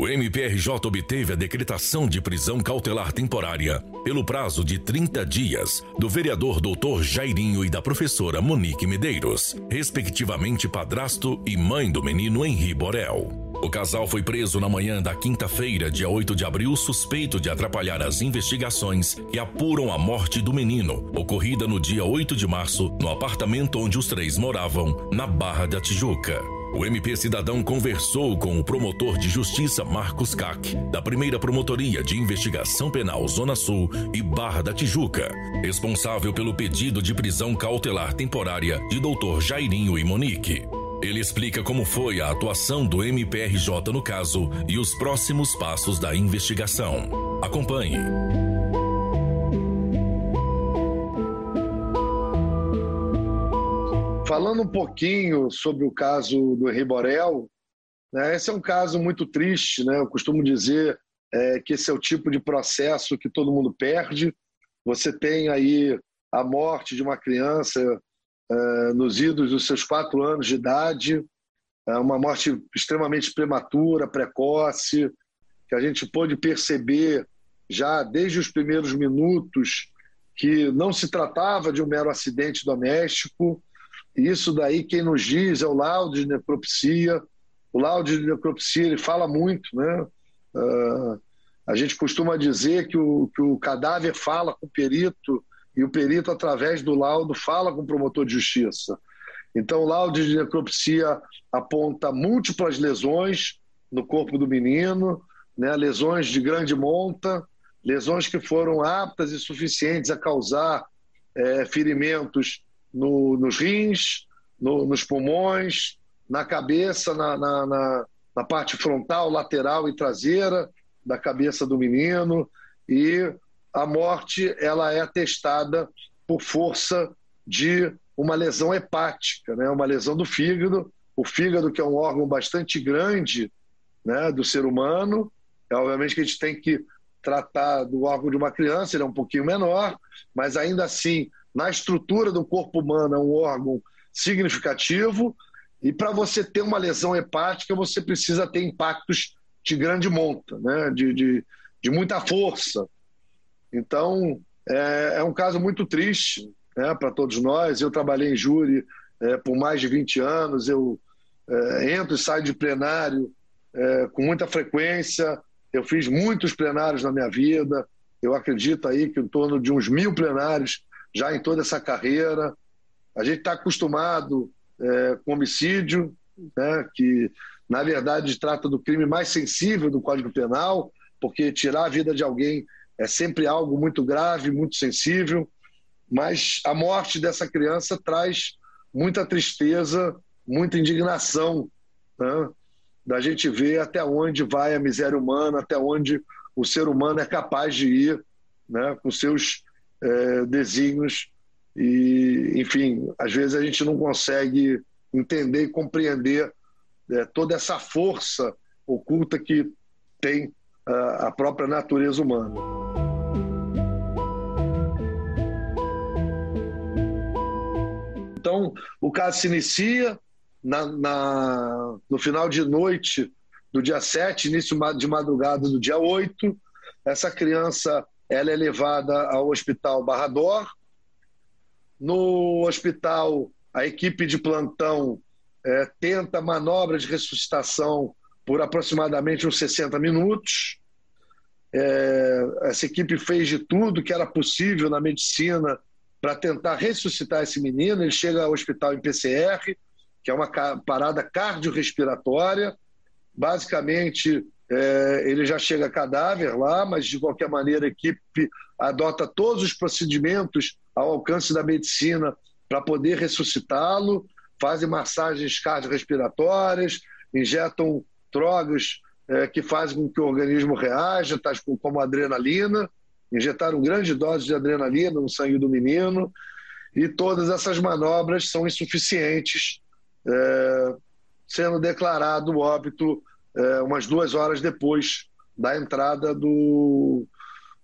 O MPRJ obteve a decretação de prisão cautelar temporária pelo prazo de 30 dias do vereador Dr. Jairinho e da professora Monique Medeiros, respectivamente padrasto e mãe do menino Henri Borel. O casal foi preso na manhã da quinta-feira, dia 8 de abril, suspeito de atrapalhar as investigações que apuram a morte do menino, ocorrida no dia 8 de março, no apartamento onde os três moravam, na Barra da Tijuca. O MP Cidadão conversou com o promotor de justiça Marcos Cac, da primeira Promotoria de Investigação Penal Zona Sul e Barra da Tijuca, responsável pelo pedido de prisão cautelar temporária de Dr. Jairinho e Monique. Ele explica como foi a atuação do MPRJ no caso e os próximos passos da investigação. Acompanhe. Falando um pouquinho sobre o caso do Henri Borel, né, esse é um caso muito triste. Né? Eu costumo dizer é, que esse é o tipo de processo que todo mundo perde. Você tem aí a morte de uma criança é, nos idos dos seus quatro anos de idade, é uma morte extremamente prematura, precoce, que a gente pôde perceber já desde os primeiros minutos que não se tratava de um mero acidente doméstico, isso daí quem nos diz é o laudo de necropsia. O laudo de necropsia ele fala muito, né? Uh, a gente costuma dizer que o, que o cadáver fala com o perito e o perito, através do laudo, fala com o promotor de justiça. Então, o laudo de necropsia aponta múltiplas lesões no corpo do menino, né? lesões de grande monta, lesões que foram aptas e suficientes a causar é, ferimentos no, nos rins, no, nos pulmões, na cabeça, na, na, na, na parte frontal, lateral e traseira da cabeça do menino. E a morte ela é atestada por força de uma lesão hepática, né? uma lesão do fígado. O fígado, que é um órgão bastante grande né, do ser humano, é obviamente que a gente tem que tratar do órgão de uma criança, ele é um pouquinho menor, mas ainda assim na estrutura do corpo humano é um órgão significativo e para você ter uma lesão hepática você precisa ter impactos de grande monta, né? de, de, de muita força. Então é, é, um caso muito triste né, para todos nós. Eu trabalhei em júri é, por mais de 20 anos, eu é, entro e saio de plenário é, com muita frequência. Eu fiz muitos plenários na minha vida. Eu acredito aí que em torno de uns mil plenários já em toda essa carreira. A gente está acostumado é, com homicídio, né, que na verdade trata do crime mais sensível do Código Penal, porque tirar a vida de alguém é sempre algo muito grave, muito sensível, mas a morte dessa criança traz muita tristeza, muita indignação, né, da gente ver até onde vai a miséria humana, até onde o ser humano é capaz de ir né, com seus é, desígnios e, enfim, às vezes a gente não consegue entender e compreender é, toda essa força oculta que tem a, a própria natureza humana. Então, o caso se inicia na, na, no final de noite do dia 7, início de madrugada do dia 8. Essa criança ela é levada ao hospital Barrador. No hospital, a equipe de plantão é, tenta manobra de ressuscitação por aproximadamente uns 60 minutos. É, essa equipe fez de tudo que era possível na medicina para tentar ressuscitar esse menino. Ele chega ao hospital em PCR, que é uma parada cardiorrespiratória. Basicamente, é, ele já chega cadáver lá, mas de qualquer maneira a equipe adota todos os procedimentos ao alcance da medicina para poder ressuscitá-lo, fazem massagens cardiorrespiratórias, injetam drogas é, que fazem com que o organismo reaja, tais como adrenalina, injetaram grande dose de adrenalina no sangue do menino, e todas essas manobras são insuficientes, é, sendo declarado óbito é, umas duas horas depois da entrada do,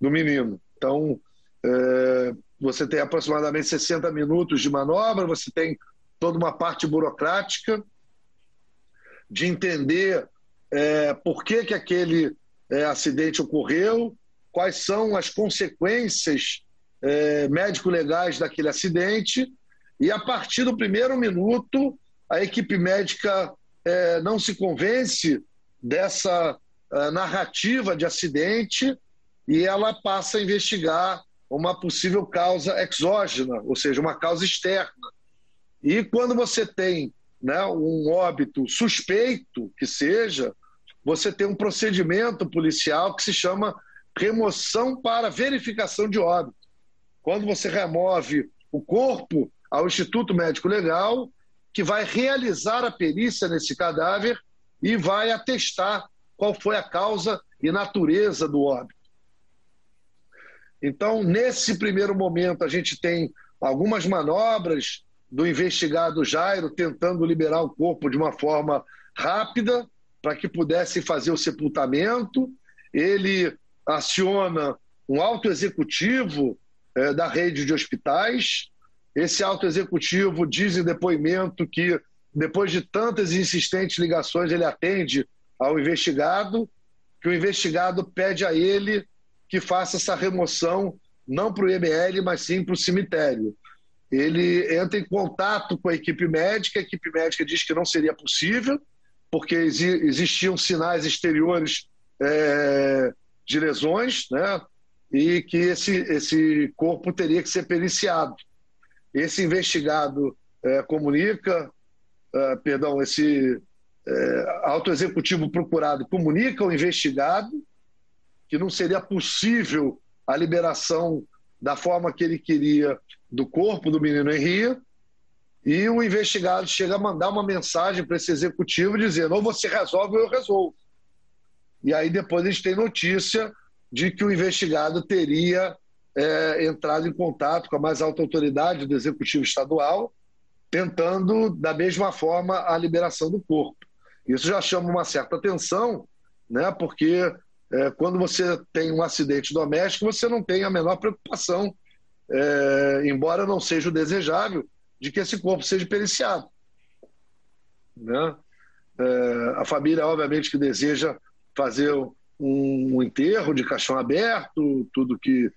do menino. Então, é, você tem aproximadamente 60 minutos de manobra, você tem toda uma parte burocrática de entender é, por que, que aquele é, acidente ocorreu, quais são as consequências é, médico-legais daquele acidente, e a partir do primeiro minuto, a equipe médica é, não se convence dessa é, narrativa de acidente e ela passa a investigar uma possível causa exógena, ou seja, uma causa externa. E quando você tem né, um óbito suspeito que seja, você tem um procedimento policial que se chama remoção para verificação de óbito. Quando você remove o corpo ao Instituto Médico Legal, que vai realizar a perícia nesse cadáver e vai atestar qual foi a causa e natureza do óbito. Então, nesse primeiro momento, a gente tem algumas manobras do investigado Jairo tentando liberar o corpo de uma forma rápida para que pudesse fazer o sepultamento. Ele aciona um alto executivo é, da rede de hospitais. Esse alto executivo diz em depoimento que, depois de tantas insistentes ligações, ele atende ao investigado, que o investigado pede a ele que faça essa remoção não para o IML, mas sim para o cemitério. Ele entra em contato com a equipe médica, a equipe médica diz que não seria possível, porque existiam sinais exteriores é, de lesões, né? e que esse, esse corpo teria que ser periciado. Esse investigado é, comunica, é, perdão, esse é, auto executivo procurado comunica ao investigado que não seria possível a liberação da forma que ele queria do corpo do menino Henrique, e o investigado chega a mandar uma mensagem para esse executivo dizendo: ou você resolve ou eu resolvo. E aí depois a gente tem notícia de que o investigado teria é, entrado em contato com a mais alta autoridade do executivo estadual, tentando da mesma forma a liberação do corpo. Isso já chama uma certa atenção, né? Porque é, quando você tem um acidente doméstico, você não tem a menor preocupação, é, embora não seja o desejável, de que esse corpo seja periciado. Né? É, a família, obviamente, que deseja fazer um, um, enterro de caixão aberto, tudo que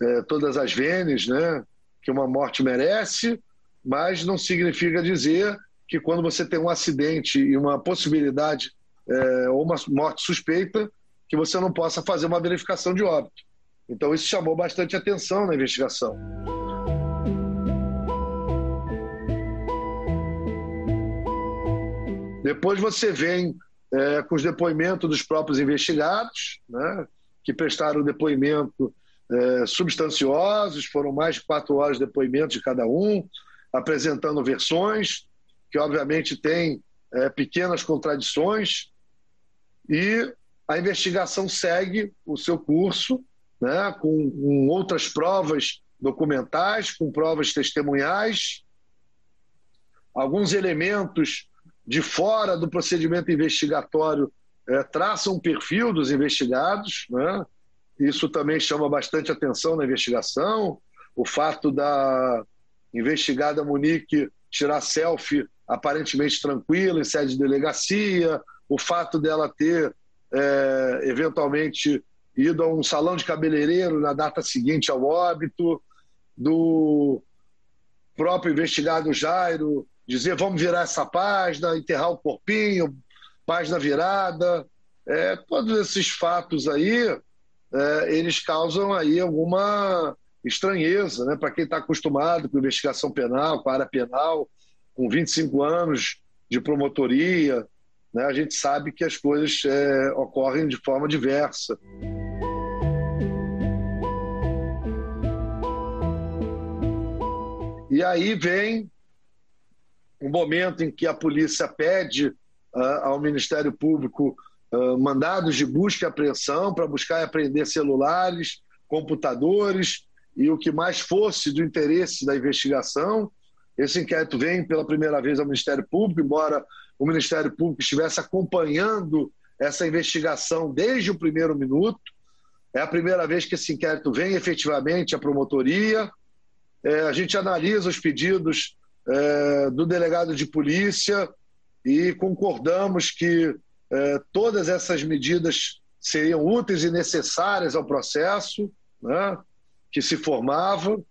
é, todas as venes, né, que uma morte merece, mas não significa dizer que quando você tem um acidente e uma possibilidade é, ou uma morte suspeita, que você não possa fazer uma verificação de óbito. Então, isso chamou bastante atenção na investigação. Depois você vem é, com os depoimentos dos próprios investigados, né, que prestaram depoimento é, substanciosos, foram mais de quatro horas de depoimento de cada um, apresentando versões, que obviamente têm é, pequenas contradições, e a investigação segue o seu curso, né, com, com outras provas documentais, com provas testemunhais, alguns elementos de fora do procedimento investigatório é, traçam um perfil dos investigados, né? isso também chama bastante atenção na investigação. O fato da investigada Monique tirar selfie aparentemente tranquila em sede de delegacia, o fato dela ter é, eventualmente ido a um salão de cabeleireiro na data seguinte ao óbito, do próprio investigado Jairo dizer vamos virar essa página, enterrar o corpinho, página virada. É, todos esses fatos aí, é, eles causam aí alguma estranheza né? para quem está acostumado com investigação penal, com área penal, com 25 anos de promotoria, né, a gente sabe que as coisas é, ocorrem de forma diversa. E aí vem o um momento em que a polícia pede uh, ao Ministério Público uh, mandados de busca e apreensão para buscar e apreender celulares, computadores e o que mais fosse do interesse da investigação. Esse inquérito vem pela primeira vez ao Ministério Público, embora o Ministério Público estivesse acompanhando essa investigação desde o primeiro minuto. É a primeira vez que esse inquérito vem efetivamente à promotoria. É, a gente analisa os pedidos é, do delegado de polícia e concordamos que é, todas essas medidas seriam úteis e necessárias ao processo né, que se formava,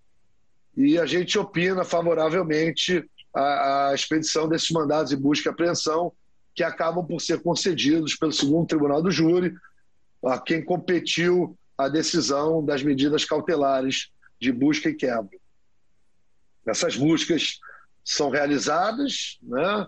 e a gente opina favoravelmente a, a expedição desses mandados de busca e apreensão, que acabam por ser concedidos pelo segundo tribunal do júri a quem competiu a decisão das medidas cautelares de busca e quebra. Essas buscas são realizadas, né?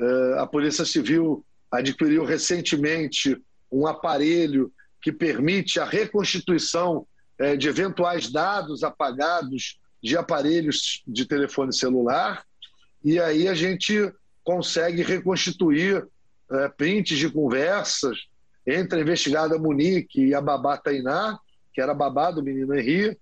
É, a Polícia Civil adquiriu recentemente um aparelho que permite a reconstituição é, de eventuais dados apagados de aparelhos de telefone celular, e aí a gente consegue reconstituir é, prints de conversas entre a investigada Monique e a babá Tainá, que era a babá do menino Henri,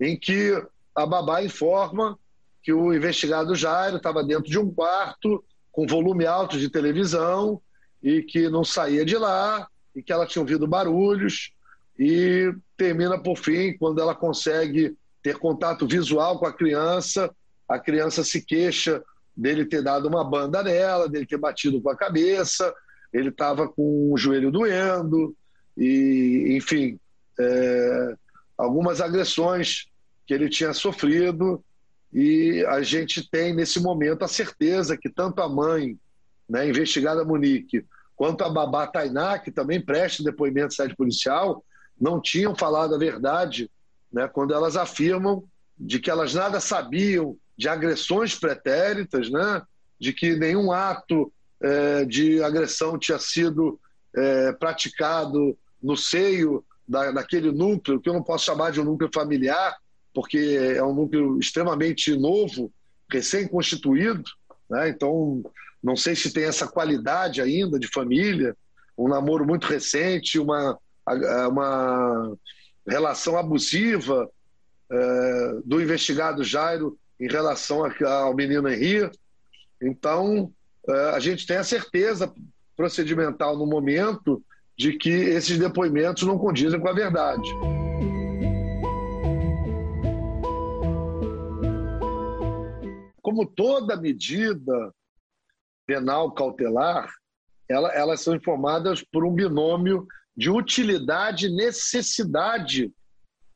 em que a babá informa que o investigado Jairo estava dentro de um quarto com volume alto de televisão e que não saía de lá e que ela tinha ouvido barulhos e termina por fim quando ela consegue ter contato visual com a criança, a criança se queixa dele ter dado uma banda nela, dele ter batido com a cabeça, ele estava com o joelho doendo e, enfim, é, algumas agressões que ele tinha sofrido e a gente tem nesse momento a certeza que tanto a mãe, né, investigada Monique, quanto a babá Tainá, que também presta depoimento de sede policial, não tinham falado a verdade né, quando elas afirmam de que elas nada sabiam de agressões pretéritas, né, de que nenhum ato é, de agressão tinha sido é, praticado no seio da, daquele núcleo, que eu não posso chamar de um núcleo familiar, porque é um núcleo extremamente novo, recém-constituído, né? então não sei se tem essa qualidade ainda de família, um namoro muito recente, uma, uma relação abusiva é, do investigado Jairo em relação ao menino Henri. Então, é, a gente tem a certeza procedimental no momento de que esses depoimentos não condizem com a verdade. como toda medida penal cautelar, ela, elas são informadas por um binômio de utilidade e necessidade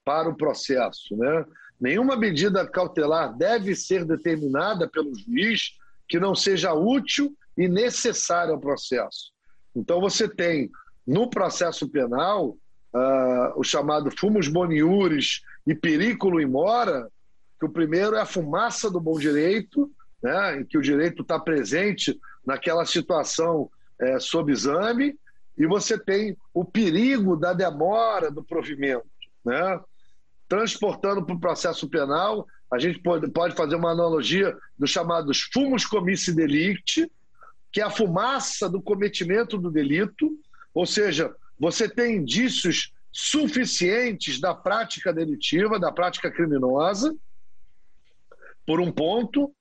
para o processo. Né? Nenhuma medida cautelar deve ser determinada pelo juiz que não seja útil e necessária ao processo. Então, você tem no processo penal uh, o chamado fumus boniuris e periculo in mora, que o primeiro é a fumaça do bom direito, né, em que o direito está presente naquela situação é, sob exame, e você tem o perigo da demora do provimento. Né? Transportando para o processo penal, a gente pode, pode fazer uma analogia dos chamados fumos comissi delicti, que é a fumaça do cometimento do delito, ou seja, você tem indícios suficientes da prática delitiva, da prática criminosa, por um ponto,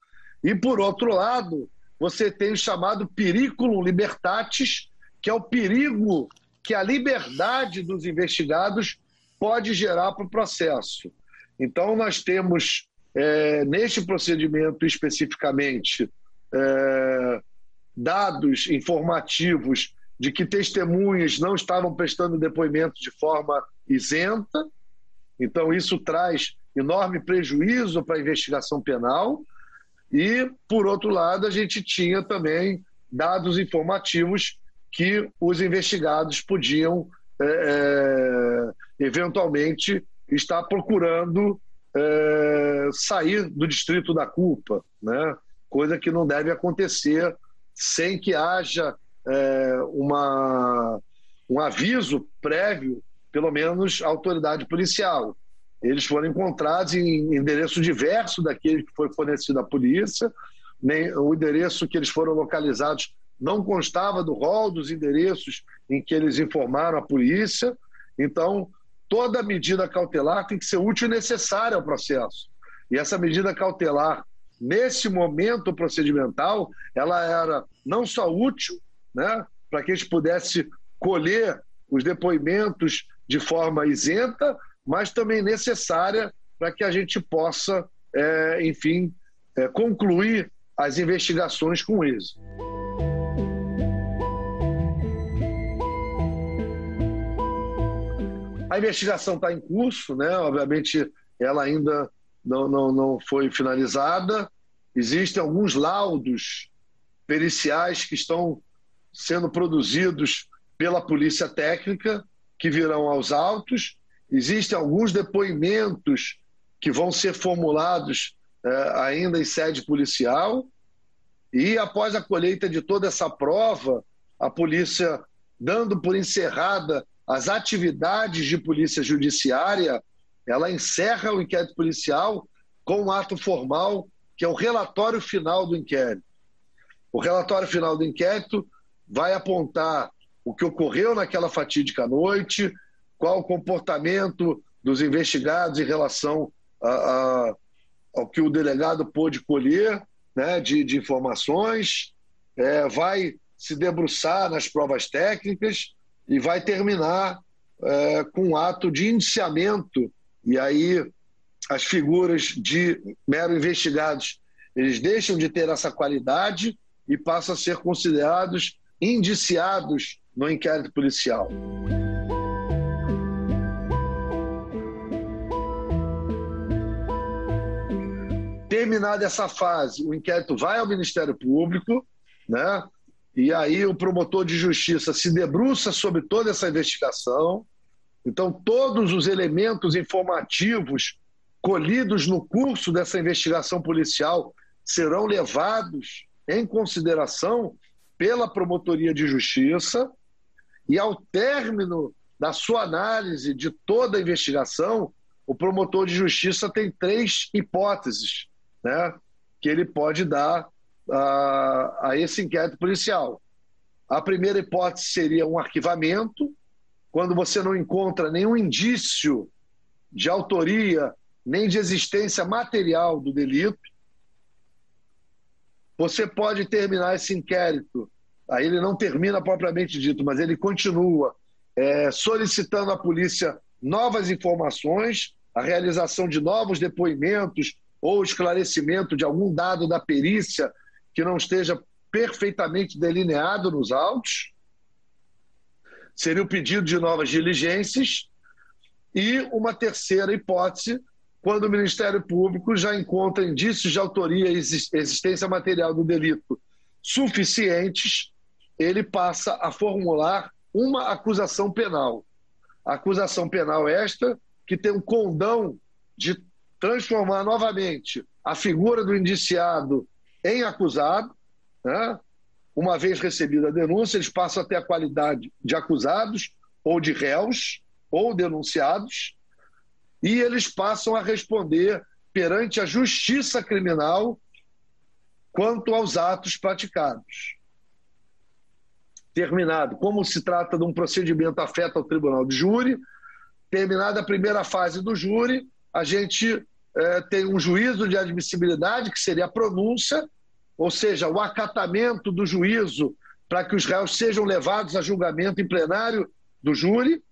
e por outro lado, você tem o chamado periculum libertatis, que é o perigo que a liberdade dos investigados pode gerar para o processo. Então, nós temos, é, neste procedimento especificamente, é, dados informativos de que testemunhas não estavam prestando depoimento de forma isenta. Então, isso traz enorme prejuízo para a investigação penal. E, por outro lado, a gente tinha também dados informativos que os investigados podiam, é, é, eventualmente, estar procurando é, sair do distrito da culpa, né? coisa que não deve acontecer sem que haja é, uma, um aviso prévio, pelo menos, à autoridade policial. Eles foram encontrados em endereço diverso daquele que foi fornecido à polícia. Nem, o endereço que eles foram localizados não constava do rol dos endereços em que eles informaram a polícia. Então, toda medida cautelar tem que ser útil e necessária ao processo. E essa medida cautelar, nesse momento procedimental, ela era não só útil, né, para que a gente pudesse colher os depoimentos de forma isenta, mas também necessária para que a gente possa, é, enfim, é, concluir as investigações com êxito. A investigação está em curso, né? Obviamente, ela ainda não, não, não foi finalizada. Existem alguns laudos periciais que estão sendo produzidos pela Polícia Técnica, que virão aos autos. Existem alguns depoimentos que vão ser formulados é, ainda em sede policial. E após a colheita de toda essa prova, a polícia dando por encerrada as atividades de polícia judiciária, ela encerra o inquérito policial com um ato formal, que é o relatório final do inquérito. O relatório final do inquérito vai apontar o que ocorreu naquela fatídica noite, qual o comportamento dos investigados em relação a, a, ao que o delegado pôde colher né, de, de informações, é, vai se debruçar nas provas técnicas e vai terminar é, com um ato de indiciamento. E aí as figuras de mero investigados eles deixam de ter essa qualidade e passam a ser considerados indiciados no inquérito policial. Terminada essa fase, o inquérito vai ao Ministério Público, né? E aí o promotor de justiça se debruça sobre toda essa investigação. Então, todos os elementos informativos colhidos no curso dessa investigação policial serão levados em consideração pela promotoria de justiça e ao término da sua análise de toda a investigação, o promotor de justiça tem três hipóteses né, que ele pode dar a, a esse inquérito policial. A primeira hipótese seria um arquivamento, quando você não encontra nenhum indício de autoria nem de existência material do delito. Você pode terminar esse inquérito, aí ele não termina propriamente dito, mas ele continua é, solicitando à polícia novas informações, a realização de novos depoimentos ou esclarecimento de algum dado da perícia que não esteja perfeitamente delineado nos autos. Seria o pedido de novas diligências. E uma terceira hipótese quando o Ministério Público já encontra indícios de autoria e existência material do delito suficientes, ele passa a formular uma acusação penal. A acusação penal esta que tem um condão de transformar novamente a figura do indiciado em acusado, né? uma vez recebida a denúncia, eles passam a ter a qualidade de acusados ou de réus ou denunciados, e eles passam a responder perante a justiça criminal quanto aos atos praticados. Terminado, como se trata de um procedimento afeta ao tribunal de júri, terminada a primeira fase do júri, a gente é, tem um juízo de admissibilidade, que seria a pronúncia, ou seja, o acatamento do juízo para que os réus sejam levados a julgamento em plenário do júri,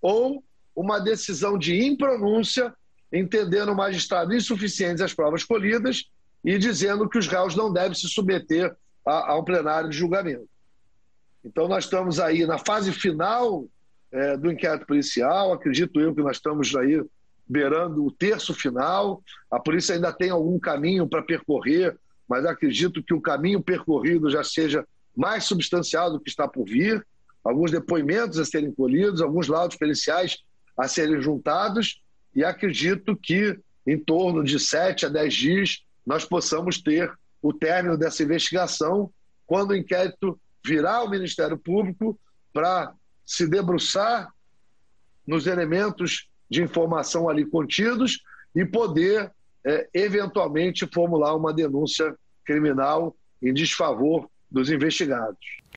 ou uma decisão de impronúncia, entendendo o magistrado insuficientes as provas colhidas e dizendo que os réus não devem se submeter a, a um plenário de julgamento. Então, nós estamos aí na fase final é, do inquérito policial, acredito eu que nós estamos aí beirando o terço final. A polícia ainda tem algum caminho para percorrer, mas acredito que o caminho percorrido já seja mais substancial do que está por vir. Alguns depoimentos a serem colhidos, alguns laudos periciais a serem juntados e acredito que em torno de sete a dez dias nós possamos ter o término dessa investigação quando o inquérito virar ao Ministério Público para se debruçar nos elementos de informação ali contidos e poder, é, eventualmente, formular uma denúncia criminal em desfavor dos investigados.